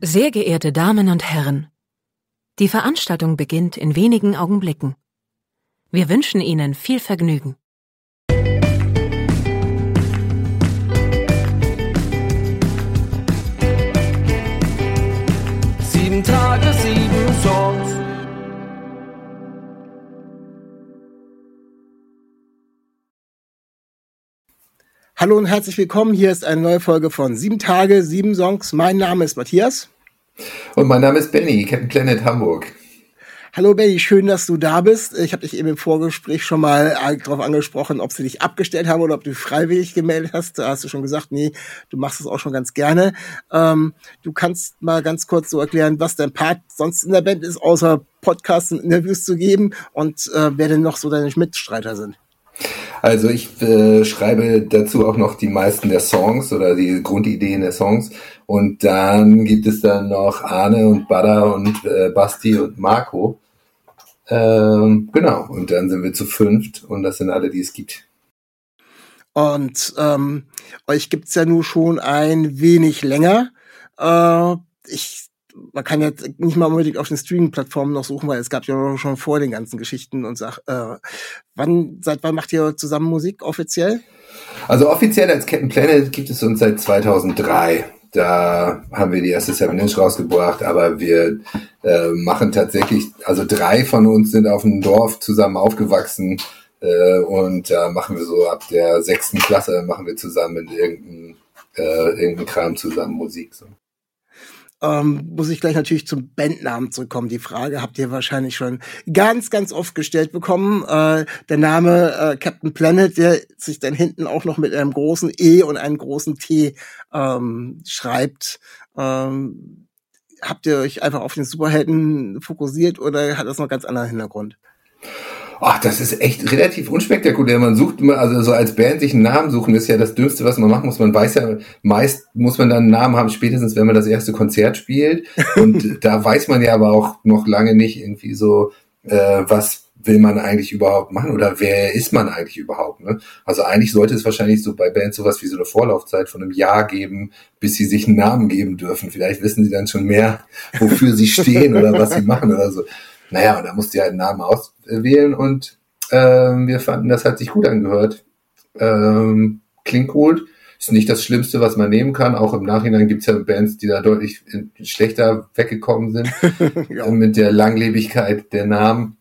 Sehr geehrte Damen und Herren, die Veranstaltung beginnt in wenigen Augenblicken. Wir wünschen Ihnen viel Vergnügen. Hallo und herzlich willkommen. Hier ist eine neue Folge von Sieben Tage, sieben Songs. Mein Name ist Matthias. Und mein Name ist Benny, Captain Planet Hamburg. Hallo Benny, schön, dass du da bist. Ich habe dich eben im Vorgespräch schon mal darauf angesprochen, ob sie dich abgestellt haben oder ob du freiwillig gemeldet hast. Da hast du schon gesagt, nee, du machst es auch schon ganz gerne. Ähm, du kannst mal ganz kurz so erklären, was dein Part sonst in der Band ist, außer Podcasts und Interviews zu geben und äh, wer denn noch so deine Mitstreiter sind. Also ich äh, schreibe dazu auch noch die meisten der Songs oder die Grundideen der Songs. Und dann gibt es dann noch Arne und Bada und äh, Basti und Marco. Ähm, genau, und dann sind wir zu fünft und das sind alle, die es gibt. Und ähm, euch gibt's ja nur schon ein wenig länger. Äh, ich man kann jetzt nicht mal unbedingt auf den Streaming-Plattformen noch suchen, weil es gab ja schon vor den ganzen Geschichten und sag, äh, wann, seit wann macht ihr zusammen Musik offiziell? Also offiziell als Captain Planet gibt es uns seit 2003. Da haben wir die erste Seven Inch rausgebracht, aber wir äh, machen tatsächlich, also drei von uns sind auf einem Dorf zusammen aufgewachsen äh, und da machen wir so ab der sechsten Klasse machen wir zusammen in irgendeinem äh, irgendein Kram zusammen Musik. So ähm, muss ich gleich natürlich zum Bandnamen zurückkommen. Die Frage habt ihr wahrscheinlich schon ganz, ganz oft gestellt bekommen. Äh, der Name äh, Captain Planet, der sich dann hinten auch noch mit einem großen E und einem großen T ähm, schreibt. Ähm, habt ihr euch einfach auf den Superhelden fokussiert oder hat das noch ganz anderen Hintergrund? Ach, das ist echt relativ unspektakulär. Man sucht immer, also so als Band sich einen Namen suchen, ist ja das Dümmste, was man machen muss. Man weiß ja, meist muss man dann einen Namen haben, spätestens wenn man das erste Konzert spielt. Und da weiß man ja aber auch noch lange nicht irgendwie so, äh, was will man eigentlich überhaupt machen oder wer ist man eigentlich überhaupt? Ne? Also eigentlich sollte es wahrscheinlich so bei Bands sowas wie so eine Vorlaufzeit von einem Jahr geben, bis sie sich einen Namen geben dürfen. Vielleicht wissen sie dann schon mehr, wofür sie stehen oder was sie machen oder so. Naja, und da musste ich halt einen Namen auswählen und ähm, wir fanden, das hat sich gut angehört. Ähm, klingt gut. Ist nicht das Schlimmste, was man nehmen kann. Auch im Nachhinein gibt es ja Bands, die da deutlich schlechter weggekommen sind ja. mit der Langlebigkeit der Namen.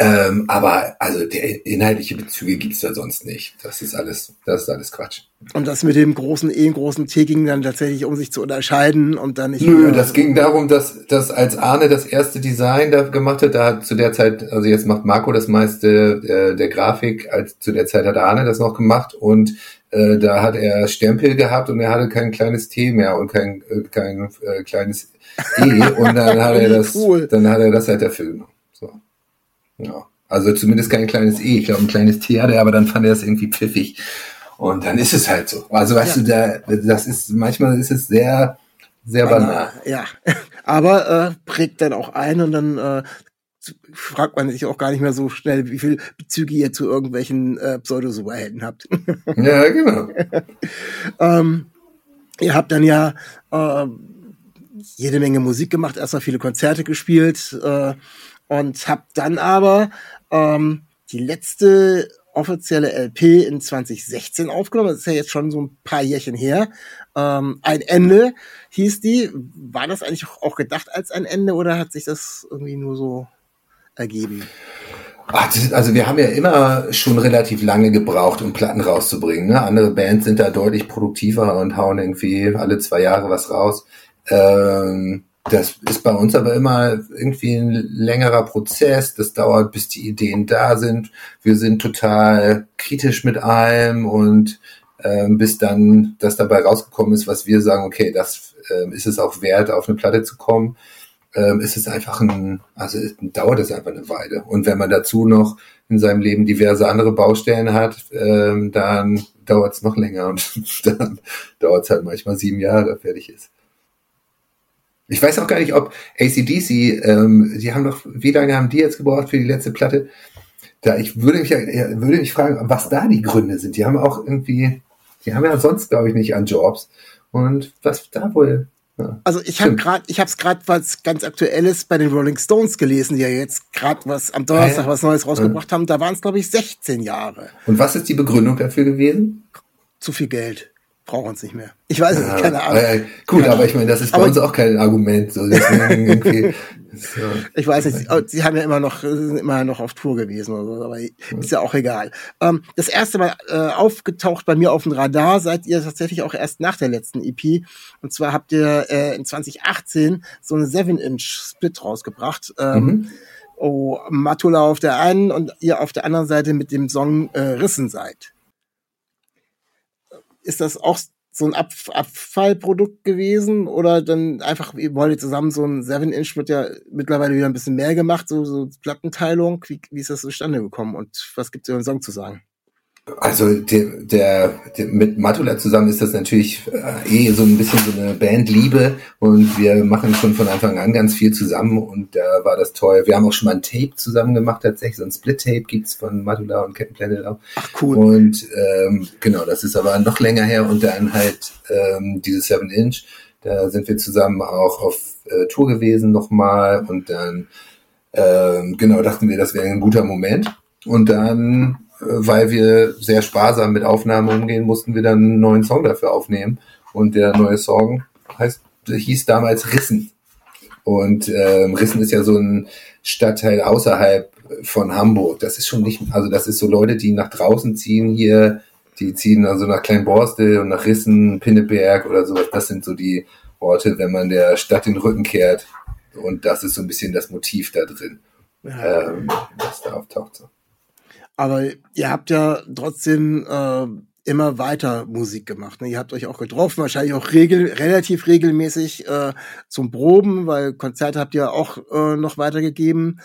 Ähm, aber also der inhaltliche Bezüge gibt's da sonst nicht. Das ist alles, das ist alles Quatsch. Und das mit dem großen E, großen T ging dann tatsächlich, um sich zu unterscheiden und dann nicht. Nö, das ging darum, dass, dass als Arne das erste Design da gemacht hat, da hat zu der Zeit, also jetzt macht Marco das meiste äh, der Grafik, als zu der Zeit hat Arne das noch gemacht und äh, da hat er Stempel gehabt und er hatte kein kleines T mehr und kein, äh, kein äh, kleines E und dann hat er das, cool. dann hat er das halt dafür genommen. Ja. Also zumindest kein kleines E. Ich glaube, ein kleines T hatte er, aber dann fand er das irgendwie pfiffig. Und dann ist es halt so. Also weißt ja. du, da, das ist, manchmal ist es sehr, sehr banal. Ja. Aber äh, prägt dann auch ein und dann äh, fragt man sich auch gar nicht mehr so schnell, wie viel Bezüge ihr zu irgendwelchen äh, Pseudo-Superhelden habt. ja, genau. ähm, ihr habt dann ja äh, jede Menge Musik gemacht, erstmal viele Konzerte gespielt. Äh, und habe dann aber ähm, die letzte offizielle LP in 2016 aufgenommen. Das ist ja jetzt schon so ein paar Jährchen her. Ähm, ein Ende hieß die. War das eigentlich auch gedacht als ein Ende oder hat sich das irgendwie nur so ergeben? Ach, also wir haben ja immer schon relativ lange gebraucht, um Platten rauszubringen. Ne? Andere Bands sind da deutlich produktiver und hauen irgendwie alle zwei Jahre was raus. Ähm, das ist bei uns aber immer irgendwie ein längerer Prozess. Das dauert, bis die Ideen da sind. Wir sind total kritisch mit allem und ähm, bis dann das dabei rausgekommen ist, was wir sagen, okay, das ähm, ist es auch wert, auf eine Platte zu kommen, ähm, ist es einfach ein, also es dauert es einfach eine Weile. Und wenn man dazu noch in seinem Leben diverse andere Baustellen hat, ähm, dann dauert es noch länger und dann dauert es halt manchmal sieben Jahre, fertig ist. Ich weiß auch gar nicht, ob ACDC, ähm, die haben doch, wie lange haben die jetzt gebraucht für die letzte Platte? Da, ich würde mich, würde mich fragen, was da die Gründe sind. Die haben auch irgendwie, die haben ja sonst, glaube ich, nicht an Jobs. Und was da wohl ja. Also ich habe gerade, ich habe es gerade was ganz Aktuelles bei den Rolling Stones gelesen, die ja jetzt gerade was am Donnerstag ja, ja. was Neues rausgebracht haben. Da waren es glaube ich 16 Jahre. Und was ist die Begründung dafür gewesen? Zu viel Geld brauchen uns nicht mehr. Ich weiß es nicht, keine Ahnung. Äh, gut, keine aber ich meine, das ist bei aber uns auch kein Argument. So, deswegen so. Ich weiß nicht, sie haben ja immer noch, sind immer noch auf Tour gewesen oder so, aber ist ja auch egal. Ähm, das erste Mal äh, aufgetaucht bei mir auf dem Radar seid ihr tatsächlich auch erst nach der letzten EP. Und zwar habt ihr äh, in 2018 so eine 7-Inch-Split rausgebracht. Ähm, mhm. Oh, Matula auf der einen und ihr auf der anderen Seite mit dem Song äh, Rissen seid ist das auch so ein Ab Abfallprodukt gewesen oder dann einfach, ihr wollt zusammen so ein 7-Inch wird ja mittlerweile wieder ein bisschen mehr gemacht, so, so Plattenteilung. Wie, wie ist das zustande gekommen und was gibt es über den Song zu sagen? Also der, der, der mit Matula zusammen ist das natürlich äh, eh so ein bisschen so eine Bandliebe und wir machen schon von Anfang an ganz viel zusammen und da war das toll. Wir haben auch schon mal ein Tape zusammen gemacht tatsächlich, so ein Split-Tape gibt's von Matula und Captain Planet auch. Ach cool. Und ähm, genau, das ist aber noch länger her und dann halt ähm, diese 7 Inch, da sind wir zusammen auch auf äh, Tour gewesen nochmal und dann ähm, genau dachten wir, das wäre ein guter Moment und dann weil wir sehr sparsam mit Aufnahmen umgehen, mussten wir dann einen neuen Song dafür aufnehmen. Und der neue Song heißt, hieß damals Rissen. Und ähm, Rissen ist ja so ein Stadtteil außerhalb von Hamburg. Das ist schon nicht, also das ist so Leute, die nach draußen ziehen hier, die ziehen also nach Kleinborstel und nach Rissen, Pinneberg oder sowas. Das sind so die Orte, wenn man der Stadt den Rücken kehrt. Und das ist so ein bisschen das Motiv da drin, ja. ähm, das da auftaucht. So. Aber ihr habt ja trotzdem äh, immer weiter Musik gemacht. Ne? Ihr habt euch auch getroffen, wahrscheinlich auch regel relativ regelmäßig äh, zum Proben, weil Konzerte habt ihr auch äh, noch weitergegeben,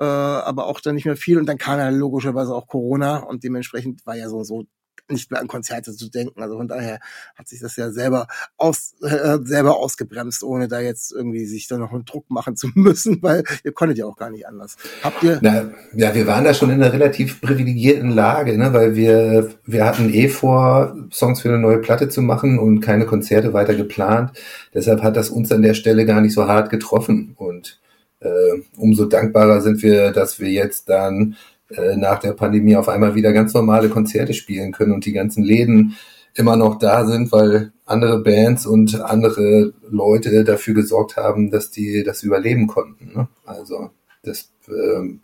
äh, aber auch dann nicht mehr viel. Und dann kam ja logischerweise auch Corona und dementsprechend war ja so so nicht mehr an Konzerte zu denken. Also von daher hat sich das ja selber aus, äh, selber ausgebremst, ohne da jetzt irgendwie sich da noch einen Druck machen zu müssen, weil ihr konntet ja auch gar nicht anders. Habt ihr? Na, ja, wir waren da schon in einer relativ privilegierten Lage, ne, weil wir, wir hatten eh vor, Songs für eine neue Platte zu machen und keine Konzerte weiter geplant. Deshalb hat das uns an der Stelle gar nicht so hart getroffen und äh, umso dankbarer sind wir, dass wir jetzt dann äh, nach der Pandemie auf einmal wieder ganz normale Konzerte spielen können und die ganzen Läden immer noch da sind, weil andere Bands und andere Leute dafür gesorgt haben, dass die das überleben konnten. Ne? Also das ähm,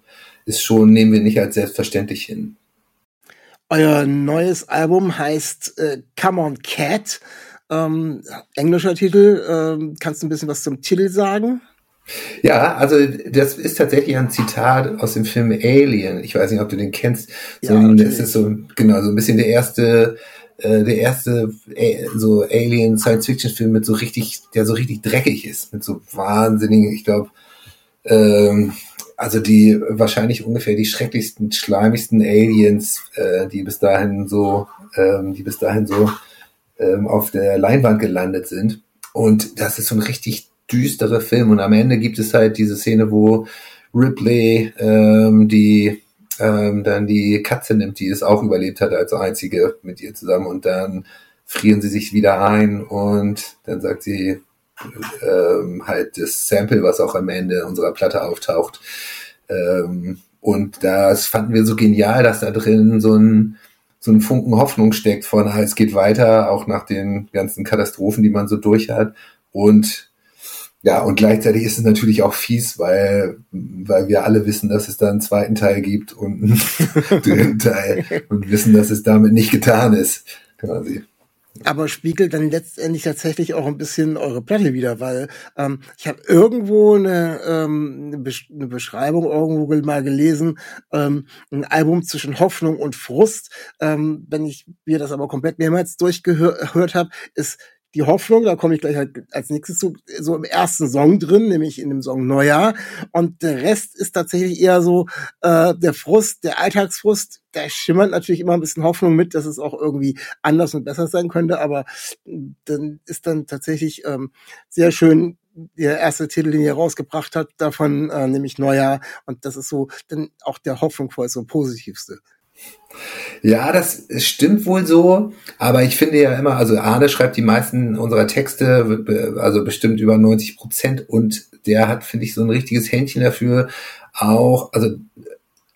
ist schon, nehmen wir nicht als selbstverständlich hin. Euer neues Album heißt äh, Come on Cat. Ähm, englischer Titel. Ähm, kannst du ein bisschen was zum Titel sagen? Ja, also das ist tatsächlich ein Zitat aus dem Film Alien. Ich weiß nicht, ob du den kennst. So, ja, das ist so genau so ein bisschen der erste, äh, der erste äh, so Alien Science Fiction Film mit so richtig, der so richtig dreckig ist, mit so wahnsinnigen, ich glaube, ähm, also die wahrscheinlich ungefähr die schrecklichsten, schleimigsten Aliens, äh, die bis dahin so, ähm, die bis dahin so ähm, auf der Leinwand gelandet sind. Und das ist so ein richtig düstere Film. Und am Ende gibt es halt diese Szene, wo Ripley ähm, die ähm, dann die Katze nimmt, die es auch überlebt hat als einzige mit ihr zusammen und dann frieren sie sich wieder ein und dann sagt sie ähm, halt das Sample, was auch am Ende unserer Platte auftaucht. Ähm, und das fanden wir so genial, dass da drin so ein so ein Funken Hoffnung steckt von, ah, es geht weiter, auch nach den ganzen Katastrophen, die man so durch hat. Und ja, und gleichzeitig ist es natürlich auch fies, weil, weil wir alle wissen, dass es da einen zweiten Teil gibt und einen dritten Teil und wissen, dass es damit nicht getan ist, quasi. aber spiegelt dann letztendlich tatsächlich auch ein bisschen eure Platte wieder, weil ähm, ich habe irgendwo eine, ähm, eine, Besch eine Beschreibung irgendwo mal gelesen, ähm, ein Album zwischen Hoffnung und Frust. Ähm, wenn ich mir das aber komplett mehrmals durchgehört habe, ist die Hoffnung, da komme ich gleich halt als nächstes zu, so im ersten Song drin, nämlich in dem Song Neujahr. Und der Rest ist tatsächlich eher so äh, der Frust, der Alltagsfrust. Da schimmert natürlich immer ein bisschen Hoffnung mit, dass es auch irgendwie anders und besser sein könnte, aber dann ist dann tatsächlich ähm, sehr schön der erste Titel, den ihr rausgebracht habt, davon, äh, nämlich Neujahr. Und das ist so dann auch der Hoffnung vor, so positivste. Ja, das stimmt wohl so, aber ich finde ja immer, also Arne schreibt die meisten unserer Texte, also bestimmt über 90 Prozent und der hat, finde ich, so ein richtiges Händchen dafür, auch, also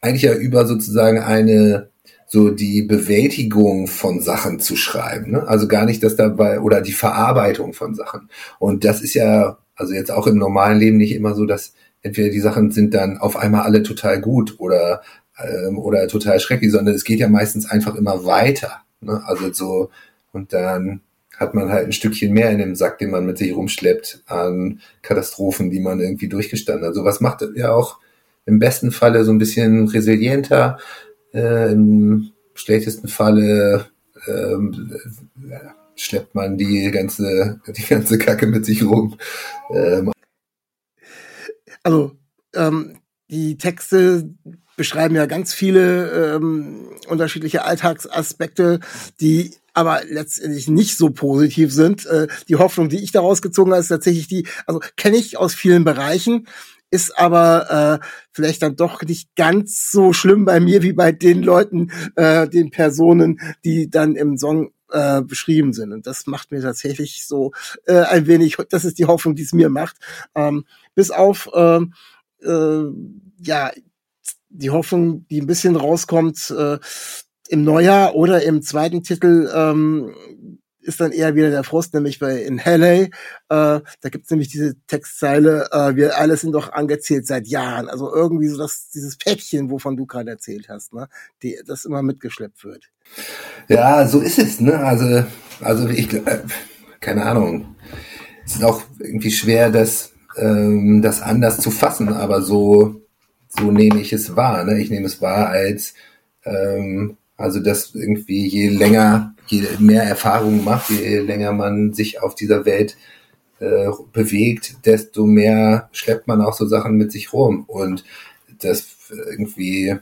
eigentlich ja über sozusagen eine, so die Bewältigung von Sachen zu schreiben, ne? also gar nicht das dabei, oder die Verarbeitung von Sachen. Und das ist ja, also jetzt auch im normalen Leben nicht immer so, dass entweder die Sachen sind dann auf einmal alle total gut oder ähm, oder total schrecklich, sondern es geht ja meistens einfach immer weiter. Ne? Also so, und dann hat man halt ein Stückchen mehr in dem Sack, den man mit sich rumschleppt an Katastrophen, die man irgendwie durchgestanden hat. Also was macht ja auch im besten Falle so ein bisschen resilienter, äh, im schlechtesten Falle äh, schleppt man die ganze, die ganze Kacke mit sich rum. Ähm. Also ähm, die Texte beschreiben ja ganz viele ähm, unterschiedliche Alltagsaspekte, die aber letztendlich nicht so positiv sind. Äh, die Hoffnung, die ich daraus gezogen habe, ist tatsächlich die, also kenne ich aus vielen Bereichen, ist aber äh, vielleicht dann doch nicht ganz so schlimm bei mir wie bei den Leuten, äh, den Personen, die dann im Song äh, beschrieben sind. Und das macht mir tatsächlich so äh, ein wenig, das ist die Hoffnung, die es mir macht. Ähm, bis auf äh, äh, ja, die Hoffnung, die ein bisschen rauskommt äh, im Neujahr oder im zweiten Titel, ähm, ist dann eher wieder der Frust, nämlich bei in Halley. Äh, da gibt's nämlich diese Textzeile, äh, wir alle sind doch angezählt seit Jahren. Also irgendwie so das, dieses Päckchen, wovon du gerade erzählt hast, ne? Die, das immer mitgeschleppt wird. Ja, so ist es, ne? Also, also ich äh, keine Ahnung. Es ist auch irgendwie schwer, das, ähm, das anders zu fassen, aber so so nehme ich es wahr. Ne? Ich nehme es wahr als, ähm, also dass irgendwie je länger, je mehr Erfahrung macht, je länger man sich auf dieser Welt äh, bewegt, desto mehr schleppt man auch so Sachen mit sich rum. Und das irgendwie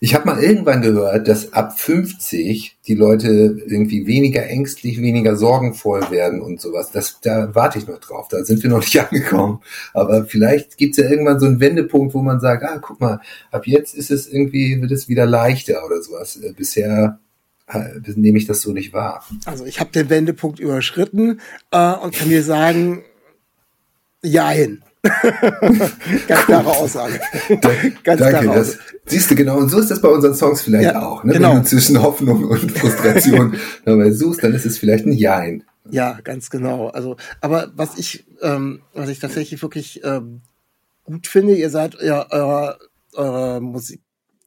ich habe mal irgendwann gehört, dass ab 50 die Leute irgendwie weniger ängstlich, weniger sorgenvoll werden und sowas. Das, da warte ich noch drauf. Da sind wir noch nicht angekommen. Aber vielleicht gibt es ja irgendwann so einen Wendepunkt, wo man sagt, ah, guck mal, ab jetzt ist es irgendwie, wird es wieder leichter oder sowas. Äh, bisher äh, nehme ich das so nicht wahr. Also ich habe den Wendepunkt überschritten äh, und kann dir sagen, ja hin. Ganz klare Aussage. Ganz Danke, klare das, siehst du genau, und so ist das bei unseren Songs vielleicht ja, auch. Ne? Genau. Wenn du zwischen Hoffnung und Frustration dabei suchst, dann ist es vielleicht ein Jein. Ja, ganz genau. Also, aber was ich, ähm, was ich tatsächlich wirklich ähm, gut finde, ihr seid ja eurer, eurer Musik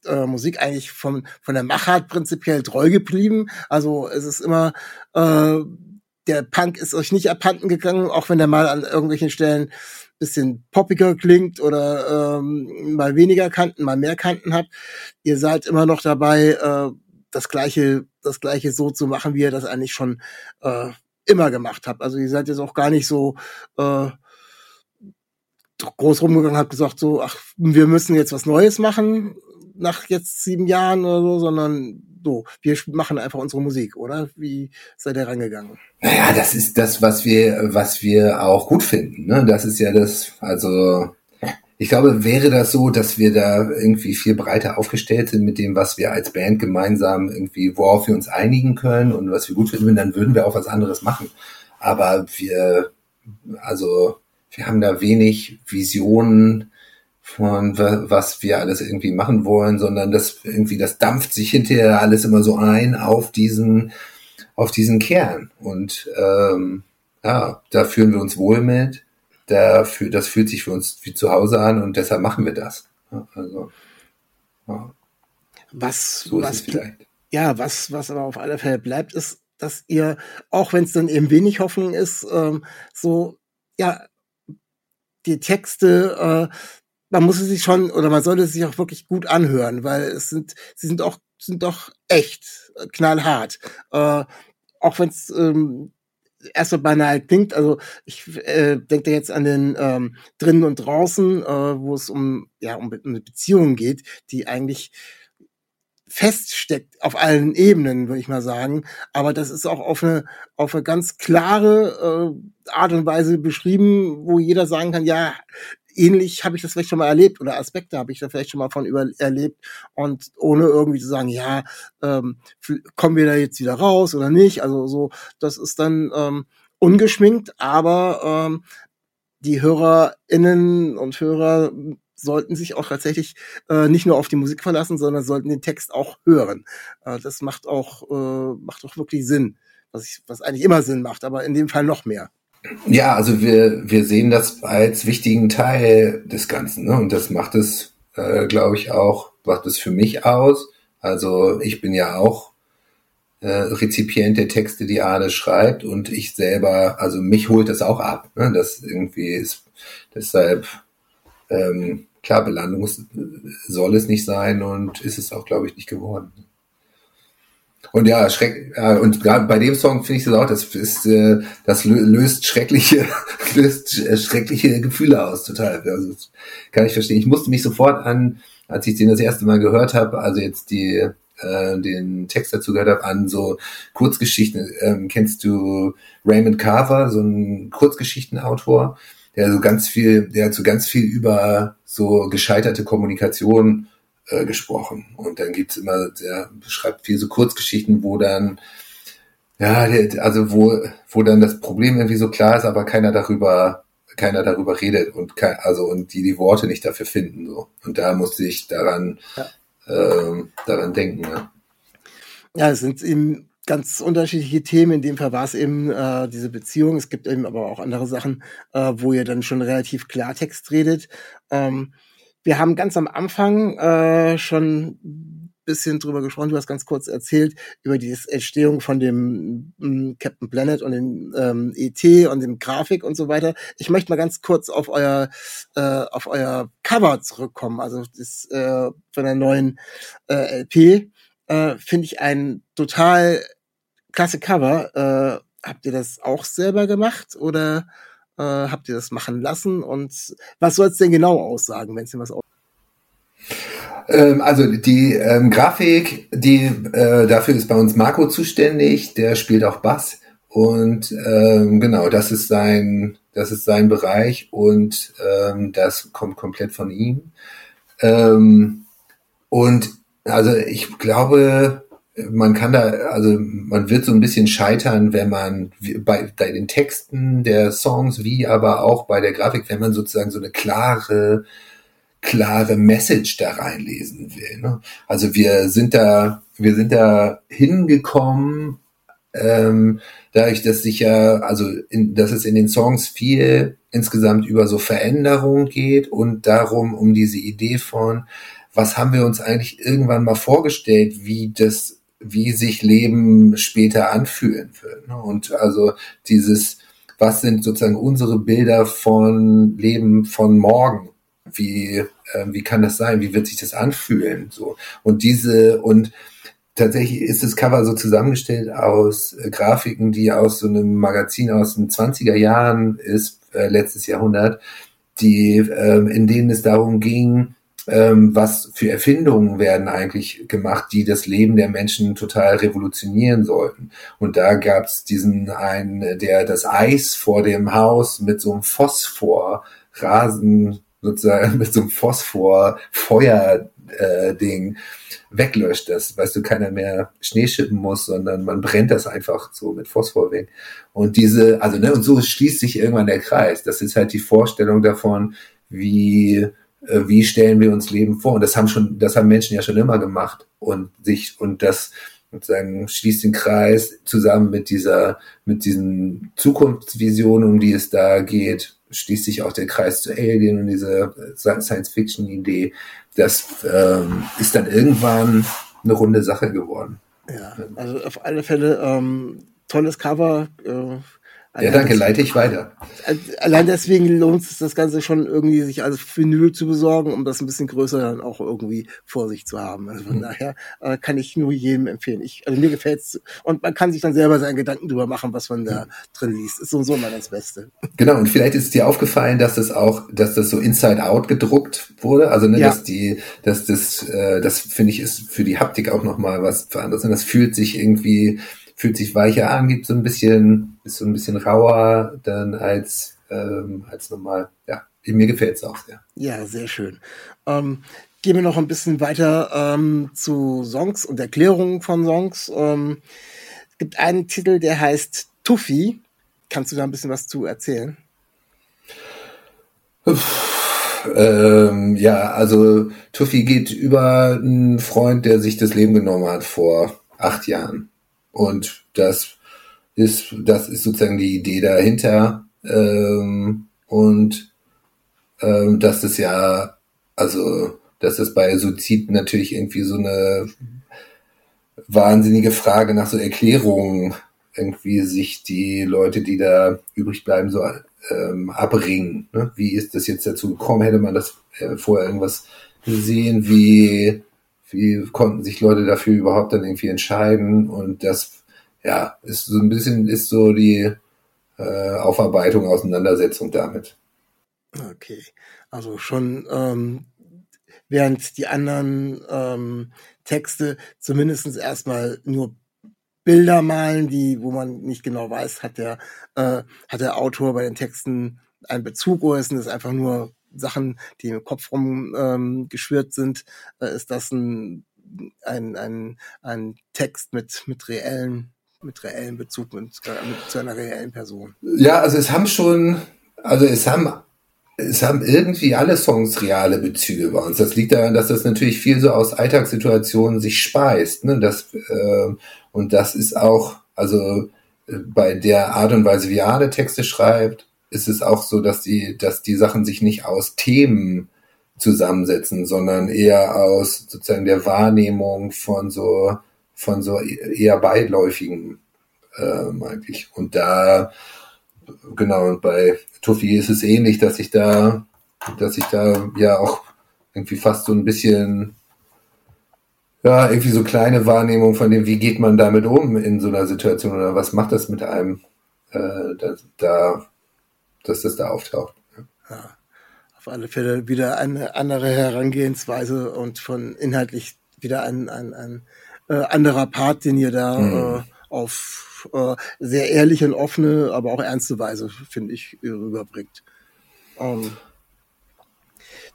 eurer Musik eigentlich von, von der Machart prinzipiell treu geblieben. Also es ist immer, äh, der Punk ist euch nicht abhanden gegangen, auch wenn er mal an irgendwelchen Stellen bisschen poppiger klingt oder ähm, mal weniger Kanten, mal mehr Kanten hat. Ihr seid immer noch dabei, äh, das gleiche, das gleiche so zu machen, wie ihr das eigentlich schon äh, immer gemacht habt. Also ihr seid jetzt auch gar nicht so äh, groß rumgegangen, habt gesagt so, ach, wir müssen jetzt was Neues machen nach jetzt sieben Jahren oder so, sondern so, wir machen einfach unsere Musik, oder? Wie seid ihr rangegangen? Naja, das ist das, was wir, was wir auch gut finden. Ne? Das ist ja das, also ich glaube, wäre das so, dass wir da irgendwie viel breiter aufgestellt sind mit dem, was wir als Band gemeinsam irgendwie, worauf wir uns einigen können und was wir gut finden, dann würden wir auch was anderes machen. Aber wir, also, wir haben da wenig Visionen, von was wir alles irgendwie machen wollen, sondern das irgendwie, das dampft sich hinterher alles immer so ein auf diesen, auf diesen Kern. Und ähm, ja, da fühlen wir uns wohl mit. Da, für, das fühlt sich für uns wie zu Hause an und deshalb machen wir das. Ja, also, ja. Was, so was, ja, was, was aber auf alle Fälle bleibt, ist dass ihr, auch wenn es dann eben wenig Hoffnung ist, ähm, so, ja, die Texte, äh, man muss es sich schon, oder man sollte es sich auch wirklich gut anhören, weil es sind, sie sind auch, sind doch echt äh, knallhart. Äh, auch wenn es ähm, erstmal banal klingt, also ich äh, denke jetzt an den ähm, drinnen und draußen, äh, wo es um ja um, um Beziehungen geht, die eigentlich feststeckt auf allen Ebenen, würde ich mal sagen. Aber das ist auch auf eine, auf eine ganz klare äh, Art und Weise beschrieben, wo jeder sagen kann, ja, ähnlich habe ich das vielleicht schon mal erlebt oder Aspekte habe ich da vielleicht schon mal von über erlebt und ohne irgendwie zu sagen, ja, ähm, kommen wir da jetzt wieder raus oder nicht. Also so, das ist dann ähm, ungeschminkt, aber ähm, die HörerInnen und Hörer sollten sich auch tatsächlich äh, nicht nur auf die Musik verlassen, sondern sollten den Text auch hören. Äh, das macht auch, äh, macht auch wirklich Sinn, was, ich, was eigentlich immer Sinn macht, aber in dem Fall noch mehr. Ja, also wir, wir sehen das als wichtigen Teil des Ganzen. Ne? Und das macht es, äh, glaube ich, auch, macht es für mich aus. Also ich bin ja auch äh, Rezipient der Texte, die Arne schreibt und ich selber, also mich holt das auch ab. Ne? Das irgendwie ist deshalb ähm, klar, Belandung soll es nicht sein und ist es auch, glaube ich, nicht geworden. Und ja, schreck, ja, und gerade bei dem Song finde ich das auch, das ist, äh, das löst schreckliche, löst äh, schreckliche Gefühle aus, total. Also kann ich verstehen. Ich musste mich sofort an, als ich den das erste Mal gehört habe, also jetzt die äh, den Text dazu gehört habe, an so Kurzgeschichten. Ähm, kennst du Raymond Carver, so ein Kurzgeschichtenautor? der so ganz viel, der hat so ganz viel über so gescheiterte Kommunikation äh, gesprochen. Und dann gibt's immer, der beschreibt viel so Kurzgeschichten, wo dann, ja, also wo, wo dann das Problem irgendwie so klar ist, aber keiner darüber, keiner darüber redet und kein, also und die die Worte nicht dafür finden so. Und da musste ich daran, ja. ähm, daran denken. Ja. Ja, es sind eben ganz unterschiedliche Themen. In dem Fall war es eben äh, diese Beziehung. Es gibt eben aber auch andere Sachen, äh, wo ihr dann schon relativ Klartext redet. Ähm, wir haben ganz am Anfang äh, schon bisschen drüber gesprochen. Du hast ganz kurz erzählt über die Entstehung von dem ähm, Captain Planet und dem ähm, ET und dem Grafik und so weiter. Ich möchte mal ganz kurz auf euer äh, auf euer Cover zurückkommen. Also das äh, von der neuen äh, LP. Äh, finde ich ein total klasse Cover. Äh, habt ihr das auch selber gemacht oder äh, habt ihr das machen lassen? Und was soll es denn genau aussagen, wenn es denn was aus ähm, also die ähm, Grafik, die äh, dafür ist bei uns Marco zuständig, der spielt auch Bass und ähm, genau, das ist sein, das ist sein Bereich und ähm, das kommt komplett von ihm. Ähm, und also ich glaube, man kann da, also man wird so ein bisschen scheitern, wenn man bei, bei den Texten der Songs, wie aber auch bei der Grafik, wenn man sozusagen so eine klare, klare Message da reinlesen will. Ne? Also wir sind da, wir sind da hingekommen, ähm, dadurch, dass sich ja, also in, dass es in den Songs viel insgesamt über so Veränderung geht und darum, um diese Idee von, was haben wir uns eigentlich irgendwann mal vorgestellt, wie das wie sich Leben später anfühlen wird. Ne? Und also dieses, was sind sozusagen unsere Bilder von Leben von morgen? Wie, äh, wie kann das sein? Wie wird sich das anfühlen? So. Und diese, und tatsächlich ist das Cover so zusammengestellt aus äh, Grafiken, die aus so einem Magazin aus den 20er Jahren ist, äh, letztes Jahrhundert, die, äh, in denen es darum ging, ähm, was für Erfindungen werden eigentlich gemacht, die das Leben der Menschen total revolutionieren sollten. Und da gab es diesen einen, der das Eis vor dem Haus mit so einem Phosphor-Rasen sozusagen mit so einem Phosphor-Feuer-Ding weglöscht, dass, weißt du, keiner mehr Schnee schippen muss, sondern man brennt das einfach so mit Phosphor weg. Und diese, also, ne, und so schließt sich irgendwann der Kreis. Das ist halt die Vorstellung davon, wie äh, wie stellen wir uns Leben vor? Und das haben schon, das haben Menschen ja schon immer gemacht und sich und das sozusagen schließt den Kreis zusammen mit dieser, mit diesen Zukunftsvisionen, um die es da geht, schließt sich auch der Kreis zu Alien und diese Science-Fiction-Idee. Das ähm, ist dann irgendwann eine runde Sache geworden. Ja, also auf alle Fälle ähm, tolles Cover. Äh, ja, danke, leite ich weiter. Allein deswegen lohnt es das Ganze schon irgendwie, sich als Vinyl zu besorgen, um das ein bisschen größer dann auch irgendwie vor sich zu haben. Also von mhm. daher äh, kann ich nur jedem empfehlen. Ich, also mir gefällt's und man kann sich dann selber seinen Gedanken drüber machen, was man da mhm. drin liest. Ist so und so mal das Beste. Genau, und vielleicht ist dir aufgefallen, dass das auch, dass das so Inside Out gedruckt wurde. Also ne, ja. dass die, dass das, äh, das finde ich ist für die Haptik auch nochmal was für anderes. Und das fühlt sich irgendwie fühlt sich weicher an, gibt so ein bisschen, ist so ein bisschen rauer dann als, ähm, als normal. Ja, mir gefällt es auch sehr. Ja, sehr schön. Ähm, gehen wir noch ein bisschen weiter ähm, zu Songs und Erklärungen von Songs. Ähm, es gibt einen Titel, der heißt Tuffy. Kannst du da ein bisschen was zu erzählen? Ähm, ja, also Tuffy geht über einen Freund, der sich das Leben genommen hat vor acht Jahren. Und das ist, das ist sozusagen die Idee dahinter. Ähm, und ähm, dass das ja, also, dass das bei Suizid natürlich irgendwie so eine wahnsinnige Frage nach so Erklärungen irgendwie sich die Leute, die da übrig bleiben, so ähm, abringen. Ne? Wie ist das jetzt dazu gekommen? Hätte man das äh, vorher irgendwas gesehen? Wie wie konnten sich Leute dafür überhaupt dann irgendwie entscheiden? Und das, ja, ist so ein bisschen, ist so die äh, Aufarbeitung, Auseinandersetzung damit. Okay, also schon ähm, während die anderen ähm, Texte zumindest erstmal nur Bilder malen, die, wo man nicht genau weiß, hat der, äh, hat der Autor bei den Texten einen Bezug oder ist es einfach nur Sachen, die im Kopf rum ähm, sind, äh, ist das ein, ein, ein, ein Text mit, mit reellen mit reellen Bezug mit, mit, zu einer reellen Person. Ja, also es haben schon, also es haben es haben irgendwie alle Songs reale Bezüge bei uns. Das liegt daran, dass das natürlich viel so aus Alltagssituationen sich speist. Ne? Das, äh, und das ist auch, also äh, bei der Art und Weise, wie Arne Texte schreibt, ist es auch so, dass die, dass die Sachen sich nicht aus Themen zusammensetzen, sondern eher aus sozusagen der Wahrnehmung von so, von so eher beiläufigen ähm, eigentlich. Und da, genau, und bei Tuffy ist es ähnlich, dass ich da, dass ich da ja auch irgendwie fast so ein bisschen ja, irgendwie so kleine Wahrnehmung von dem, wie geht man damit um in so einer Situation oder was macht das mit einem? Äh, da, da dass das da auftaucht. Ja, auf alle Fälle wieder eine andere Herangehensweise und von inhaltlich wieder ein, ein, ein äh, anderer Part, den ihr da mhm. äh, auf äh, sehr ehrliche und offene, aber auch ernste Weise, finde ich, rüberbringt. Ähm,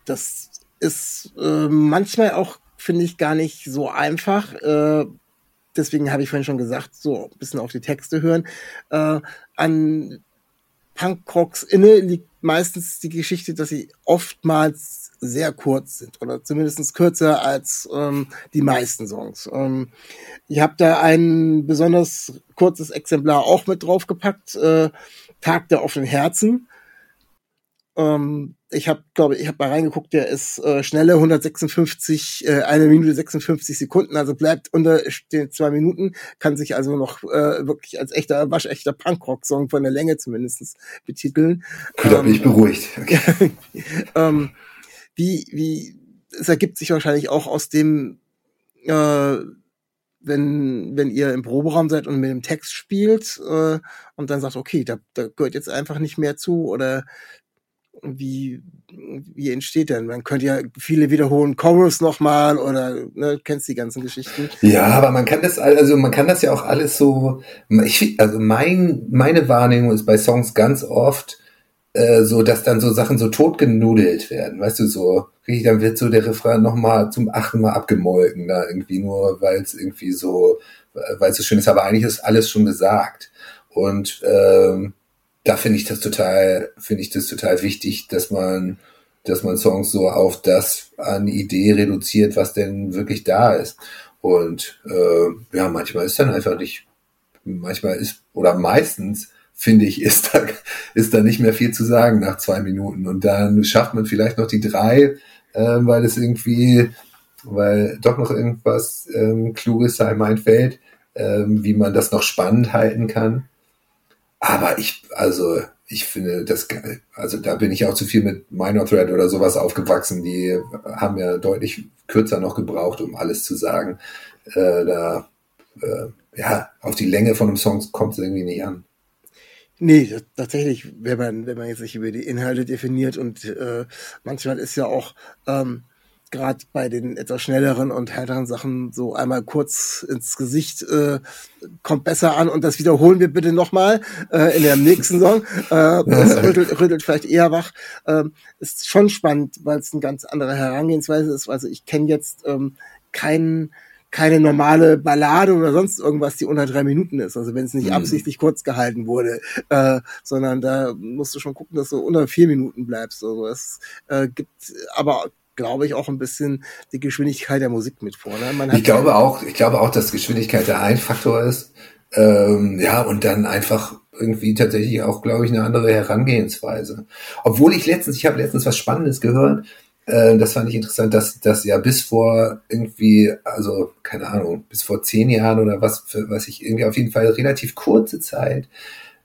das ist äh, manchmal auch, finde ich, gar nicht so einfach. Äh, deswegen habe ich vorhin schon gesagt, so ein bisschen auf die Texte hören. Äh, an Punkrocks inne liegt meistens die Geschichte, dass sie oftmals sehr kurz sind oder zumindest kürzer als ähm, die meisten Songs. Ähm, ich habe da ein besonders kurzes Exemplar auch mit draufgepackt, äh, Tag der offenen Herzen. Ähm, ich habe, glaube ich, habe mal reingeguckt, der ist äh, schnelle 156, äh, eine Minute 56 Sekunden, also bleibt unter den zwei Minuten, kann sich also noch äh, wirklich als echter, waschechter Punkrock-Song von der Länge zumindest betiteln. Da bin ich ähm, beruhigt. Okay. ähm, wie, wie, es ergibt sich wahrscheinlich auch aus dem, äh, wenn, wenn ihr im Proberaum seid und mit dem Text spielt äh, und dann sagt, okay, da, da gehört jetzt einfach nicht mehr zu oder wie, wie entsteht denn? Man könnte ja viele wiederholen Chorus nochmal oder ne, kennst die ganzen Geschichten. Ja, aber man kann das also man kann das ja auch alles so. Ich, also mein meine Wahrnehmung ist bei Songs ganz oft äh, so, dass dann so Sachen so totgenudelt werden, weißt du so. Richtig, dann wird so der Refrain nochmal zum achten Mal abgemolken, da irgendwie nur, weil es irgendwie so, weil es so schön ist, aber eigentlich ist alles schon gesagt. Und ähm, da finde ich das total, finde ich das total wichtig, dass man, dass man Songs so auf das an Idee reduziert, was denn wirklich da ist. Und äh, ja, manchmal ist dann einfach nicht, manchmal ist, oder meistens, finde ich, ist da, ist da nicht mehr viel zu sagen nach zwei Minuten. Und dann schafft man vielleicht noch die drei, äh, weil es irgendwie weil doch noch irgendwas ähm, Kluges einem einfällt, ähm, wie man das noch spannend halten kann. Aber ich, also ich finde das geil. Also da bin ich auch zu viel mit Minor Thread oder sowas aufgewachsen. Die haben ja deutlich kürzer noch gebraucht, um alles zu sagen. Äh, da, äh, ja, auf die Länge von einem Song kommt es irgendwie nicht an. Nee, tatsächlich, wenn man, wenn man jetzt nicht über die Inhalte definiert und äh, manchmal ist ja auch ähm, gerade bei den etwas schnelleren und härteren Sachen so einmal kurz ins Gesicht äh, kommt besser an und das wiederholen wir bitte nochmal äh, in der nächsten Song. Äh, das rüttelt, rüttelt vielleicht eher wach. Ähm, ist schon spannend, weil es eine ganz andere Herangehensweise ist. Also ich kenne jetzt ähm, keinen keine normale Ballade oder sonst irgendwas, die unter drei Minuten ist. Also wenn es nicht mhm. absichtlich kurz gehalten wurde, äh, sondern da musst du schon gucken, dass du unter vier Minuten bleibst. Also es äh, gibt aber glaube ich, auch ein bisschen die Geschwindigkeit der Musik mit vor. Ne? ich glaube auch, ich glaube auch, dass Geschwindigkeit der ein Faktor ist. Ähm, ja, und dann einfach irgendwie tatsächlich auch, glaube ich, eine andere Herangehensweise. Obwohl ich letztens, ich habe letztens was Spannendes gehört, äh, das fand ich interessant, dass, dass ja bis vor irgendwie, also keine Ahnung, bis vor zehn Jahren oder was, für, was ich irgendwie auf jeden Fall relativ kurze Zeit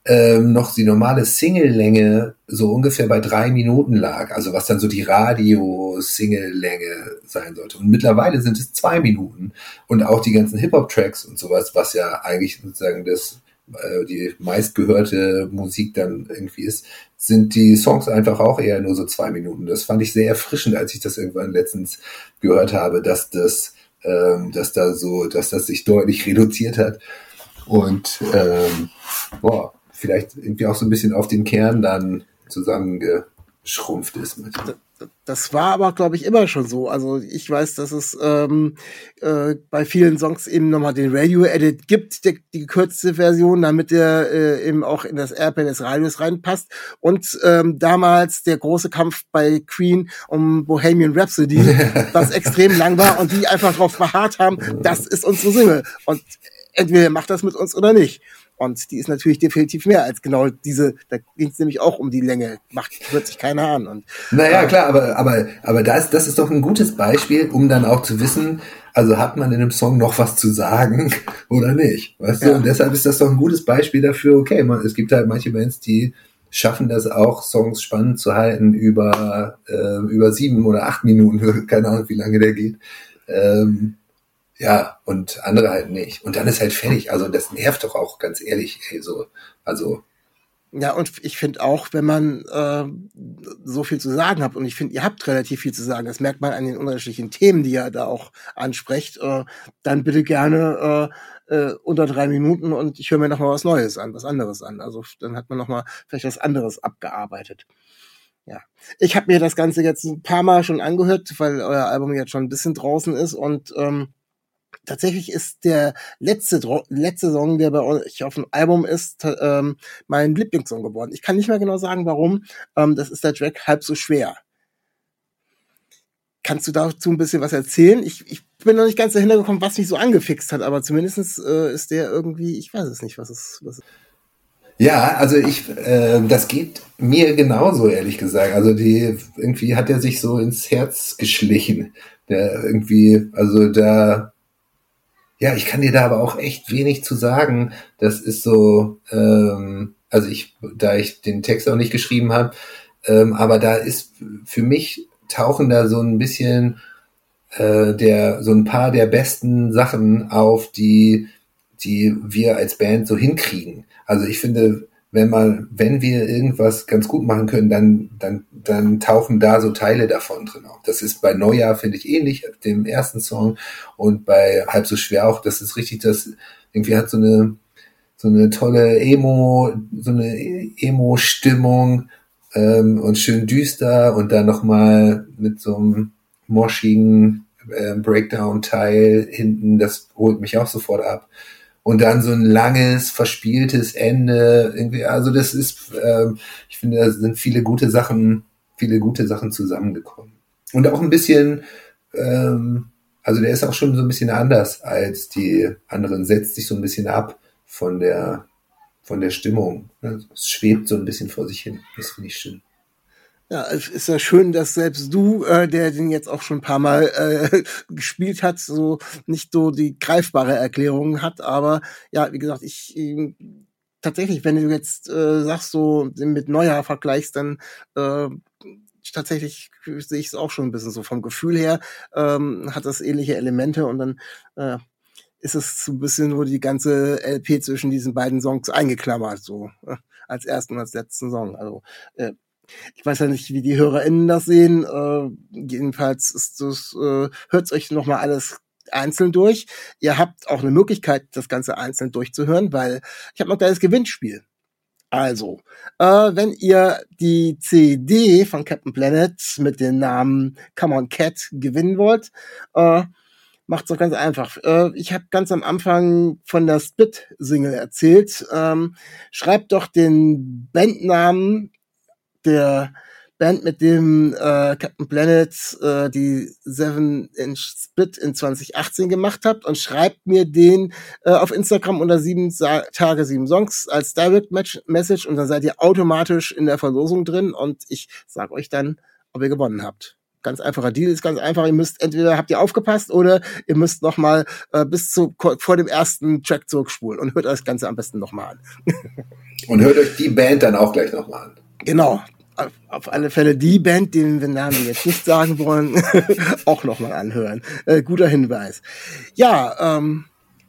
ähm, noch die normale Single-Länge so ungefähr bei drei Minuten lag, also was dann so die Radio-Single-Länge sein sollte. Und mittlerweile sind es zwei Minuten. Und auch die ganzen Hip-Hop-Tracks und sowas, was ja eigentlich sozusagen das äh, die meistgehörte Musik dann irgendwie ist, sind die Songs einfach auch eher nur so zwei Minuten. Das fand ich sehr erfrischend, als ich das irgendwann letztens gehört habe, dass das, ähm, dass da so, dass das sich deutlich reduziert hat. Und ähm, boah, vielleicht irgendwie auch so ein bisschen auf den Kern dann zusammengeschrumpft ist. Das war aber, glaube ich, immer schon so. Also ich weiß, dass es ähm, äh, bei vielen Songs eben nochmal den Radio-Edit gibt, die, die gekürzte Version, damit der äh, eben auch in das Airplay des Radios reinpasst. Und ähm, damals der große Kampf bei Queen um Bohemian Rhapsody, was extrem lang war und die einfach darauf beharrt haben, das ist unsere Single. Und entweder macht das mit uns oder nicht. Und die ist natürlich definitiv mehr als genau diese, da ging es nämlich auch um die Länge, macht, hört sich keiner an. Und, naja, äh, klar, aber, aber, aber das, das ist doch ein gutes Beispiel, um dann auch zu wissen, also hat man in einem Song noch was zu sagen oder nicht. Weißt ja. du? Und deshalb ist das doch ein gutes Beispiel dafür, okay, man, es gibt halt manche Bands, die schaffen das auch, Songs spannend zu halten über, äh, über sieben oder acht Minuten, keine Ahnung, wie lange der geht. Ähm, ja, und andere halt nicht. Und dann ist halt fertig. Also das nervt doch auch, ganz ehrlich, ey, so, also. Ja, und ich finde auch, wenn man äh, so viel zu sagen hat, und ich finde, ihr habt relativ viel zu sagen, das merkt man an den unterschiedlichen Themen, die ihr da auch ansprecht, äh, dann bitte gerne äh, äh, unter drei Minuten und ich höre mir nochmal was Neues an, was anderes an. Also dann hat man nochmal vielleicht was anderes abgearbeitet. Ja, ich habe mir das Ganze jetzt ein paar Mal schon angehört, weil euer Album jetzt schon ein bisschen draußen ist und ähm, tatsächlich ist der letzte, letzte Song, der bei euch auf dem Album ist, ähm, mein Lieblingssong geworden. Ich kann nicht mehr genau sagen, warum. Ähm, das ist der Track halb so schwer. Kannst du dazu ein bisschen was erzählen? Ich, ich bin noch nicht ganz dahinter gekommen, was mich so angefixt hat, aber zumindest äh, ist der irgendwie, ich weiß es nicht, was es, was ja, also ich, äh, das geht mir genauso, ehrlich gesagt. Also die, irgendwie hat er sich so ins Herz geschlichen. Der irgendwie, also da, ja, ich kann dir da aber auch echt wenig zu sagen. Das ist so, ähm, also ich, da ich den Text auch nicht geschrieben habe, ähm, aber da ist für mich tauchen da so ein bisschen äh, der so ein paar der besten Sachen auf, die die wir als Band so hinkriegen. Also ich finde, wenn man, wenn wir irgendwas ganz gut machen können, dann, dann, dann tauchen da so Teile davon drin auf. Das ist bei Neujahr, finde ich, ähnlich, dem ersten Song und bei Halb so schwer auch, das ist richtig, das irgendwie hat so eine, so eine tolle Emo, so eine Emo-Stimmung ähm, und schön düster und dann nochmal mit so einem moschigen äh, Breakdown-Teil hinten, das holt mich auch sofort ab und dann so ein langes, verspieltes Ende. Irgendwie, also das ist, ähm, ich finde, da sind viele gute Sachen, viele gute Sachen zusammengekommen. Und auch ein bisschen, ähm, also der ist auch schon so ein bisschen anders als die anderen, setzt sich so ein bisschen ab von der, von der Stimmung. Es schwebt so ein bisschen vor sich hin. Das finde ich schön. Ja, es ist ja schön, dass selbst du, äh, der den jetzt auch schon ein paar Mal äh, gespielt hat, so nicht so die greifbare Erklärung hat. Aber ja, wie gesagt, ich äh, tatsächlich, wenn du jetzt äh, sagst, so mit Neujahr vergleichst, dann äh, tatsächlich sehe ich es auch schon ein bisschen so vom Gefühl her, ähm, hat das ähnliche Elemente und dann äh, ist es so ein bisschen nur die ganze LP zwischen diesen beiden Songs eingeklammert, so äh, als ersten und als letzten Song. Also äh, ich weiß ja nicht, wie die HörerInnen das sehen. Äh, jedenfalls ist das, äh, hört euch nochmal alles einzeln durch. Ihr habt auch eine Möglichkeit, das Ganze einzeln durchzuhören, weil ich habe noch das Gewinnspiel. Also, äh, wenn ihr die CD von Captain Planet mit dem Namen Come on Cat gewinnen wollt, äh, macht's doch ganz einfach. Äh, ich habe ganz am Anfang von der Split-Single erzählt. Ähm, schreibt doch den Bandnamen der Band, mit dem äh, Captain Planet äh, die Seven Inch Split in 2018 gemacht habt und schreibt mir den äh, auf Instagram unter sieben Sa Tage, sieben Songs als Direct Message und dann seid ihr automatisch in der Verlosung drin und ich sag euch dann, ob ihr gewonnen habt. Ganz einfacher Deal ist ganz einfach. Ihr müsst entweder habt ihr aufgepasst oder ihr müsst noch mal äh, bis zu vor dem ersten Track zurückspulen und hört euch das Ganze am besten noch mal an. und hört euch die Band dann auch gleich noch mal an. Genau, auf alle Fälle die Band, den wir Namen jetzt nicht sagen wollen, auch nochmal anhören. Äh, guter Hinweis. Ja, ähm,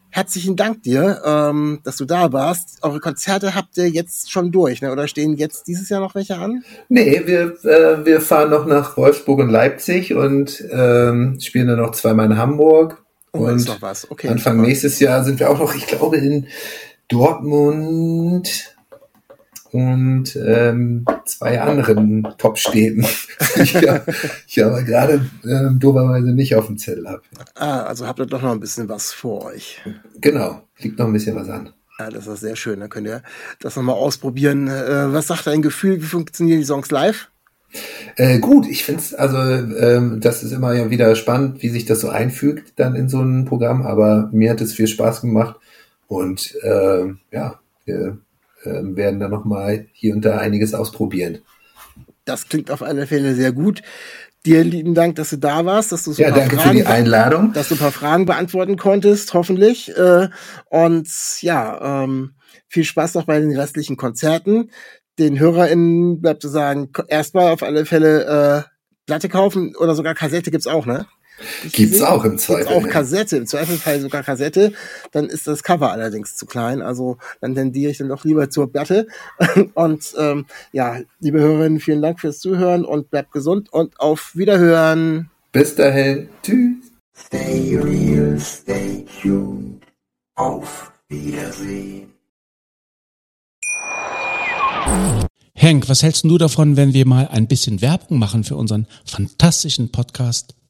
herzlichen Dank dir, ähm, dass du da warst. Eure Konzerte habt ihr jetzt schon durch, ne? oder stehen jetzt dieses Jahr noch welche an? Nee, wir, äh, wir fahren noch nach Wolfsburg und Leipzig und ähm, spielen dann noch zweimal in Hamburg. Oh, und ist noch was. Okay, Anfang nächstes Jahr sind wir auch noch, ich glaube, in Dortmund, und ähm, zwei anderen Top-Städten, die ich, ja, ich aber gerade äh, doberweise nicht auf dem Zettel habe. Ah, also habt ihr doch noch ein bisschen was vor euch. Genau, liegt noch ein bisschen was an. Ja, das ist sehr schön. Dann könnt ihr das nochmal ausprobieren. Äh, was sagt dein Gefühl? Wie funktionieren die Songs live? Äh, gut, ich finde es, also ähm, das ist immer ja wieder spannend, wie sich das so einfügt dann in so ein Programm, aber mir hat es viel Spaß gemacht und äh, ja, wir äh, werden da nochmal hier und da einiges ausprobieren. Das klingt auf alle Fälle sehr gut. Dir lieben Dank, dass du da warst, dass du so ja, danke Fragen, für die Einladung, dass du ein paar Fragen beantworten konntest, hoffentlich. Äh, und ja, ähm, viel Spaß noch bei den restlichen Konzerten. Den HörerInnen bleibt zu sagen, erstmal auf alle Fälle äh, Platte kaufen oder sogar Kassette gibt's auch, ne? Gibt's auch im Zweifel. Gibt's auch Kassette, im Zweifelfall sogar Kassette. Dann ist das Cover allerdings zu klein. Also dann tendiere ich dann doch lieber zur Platte. Und ähm, ja, liebe Hörerinnen, vielen Dank fürs Zuhören und bleibt gesund und auf Wiederhören. Bis dahin. Tschüss. Stay real, stay tuned. Auf Wiedersehen. Henk, was hältst du davon, wenn wir mal ein bisschen Werbung machen für unseren fantastischen Podcast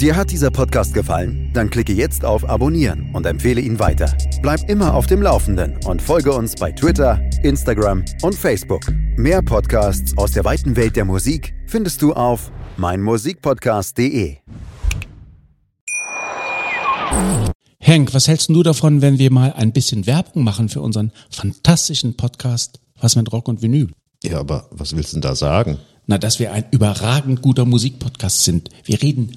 Dir hat dieser Podcast gefallen? Dann klicke jetzt auf Abonnieren und empfehle ihn weiter. Bleib immer auf dem Laufenden und folge uns bei Twitter, Instagram und Facebook. Mehr Podcasts aus der weiten Welt der Musik findest du auf meinmusikpodcast.de. Henk, was hältst du davon, wenn wir mal ein bisschen Werbung machen für unseren fantastischen Podcast Was mit Rock und Vinyl? Ja, aber was willst du denn da sagen? Na, dass wir ein überragend guter Musikpodcast sind. Wir reden